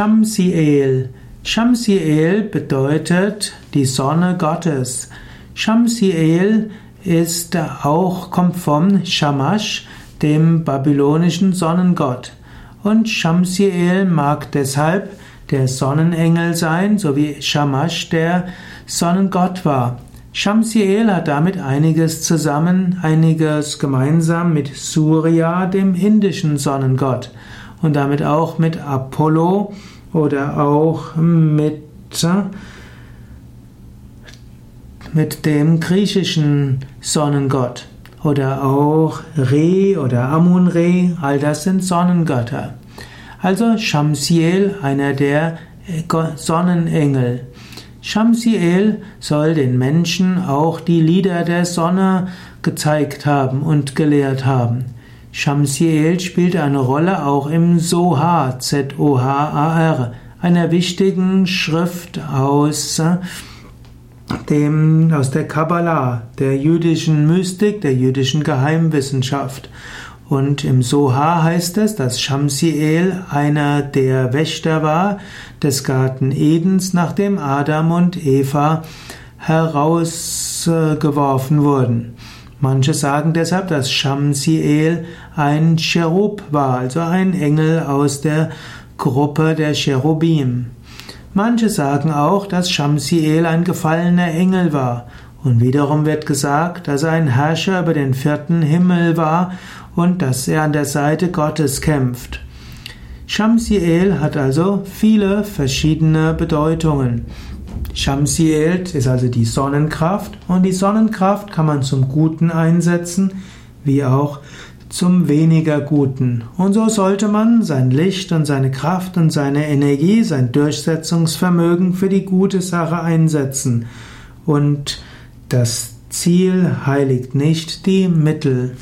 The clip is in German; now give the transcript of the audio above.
Shamsiel. Shamsiel bedeutet die Sonne Gottes. Shamsiel ist auch, kommt vom Shamash, dem babylonischen Sonnengott. Und Shamsiel mag deshalb der Sonnenengel sein, so wie Shamash der Sonnengott war. Shamsiel hat damit einiges zusammen, einiges gemeinsam mit Surya, dem indischen Sonnengott, und damit auch mit Apollo oder auch mit, mit dem griechischen Sonnengott oder auch Re oder Amun-Re, all das sind Sonnengötter. Also Shamsiel, einer der Sonnenengel. Shamsiel soll den Menschen auch die Lieder der Sonne gezeigt haben und gelehrt haben. Shamsiel spielt eine Rolle auch im Zohar, Z-O-H-A-R, einer wichtigen Schrift aus dem, aus der Kabbalah, der jüdischen Mystik, der jüdischen Geheimwissenschaft. Und im Soha heißt es, dass Shamsiel einer der Wächter war des Garten Edens, nachdem Adam und Eva herausgeworfen wurden. Manche sagen deshalb, dass Shamsiel ein Cherub war, also ein Engel aus der Gruppe der Cherubim. Manche sagen auch, dass Shamsiel ein gefallener Engel war. Und wiederum wird gesagt, dass er ein Herrscher über den vierten Himmel war und dass er an der Seite Gottes kämpft. Shamsiel hat also viele verschiedene Bedeutungen. Shamsiel ist also die Sonnenkraft und die Sonnenkraft kann man zum Guten einsetzen, wie auch zum weniger Guten. Und so sollte man sein Licht und seine Kraft und seine Energie, sein Durchsetzungsvermögen für die gute Sache einsetzen. Und das Ziel heiligt nicht die Mittel.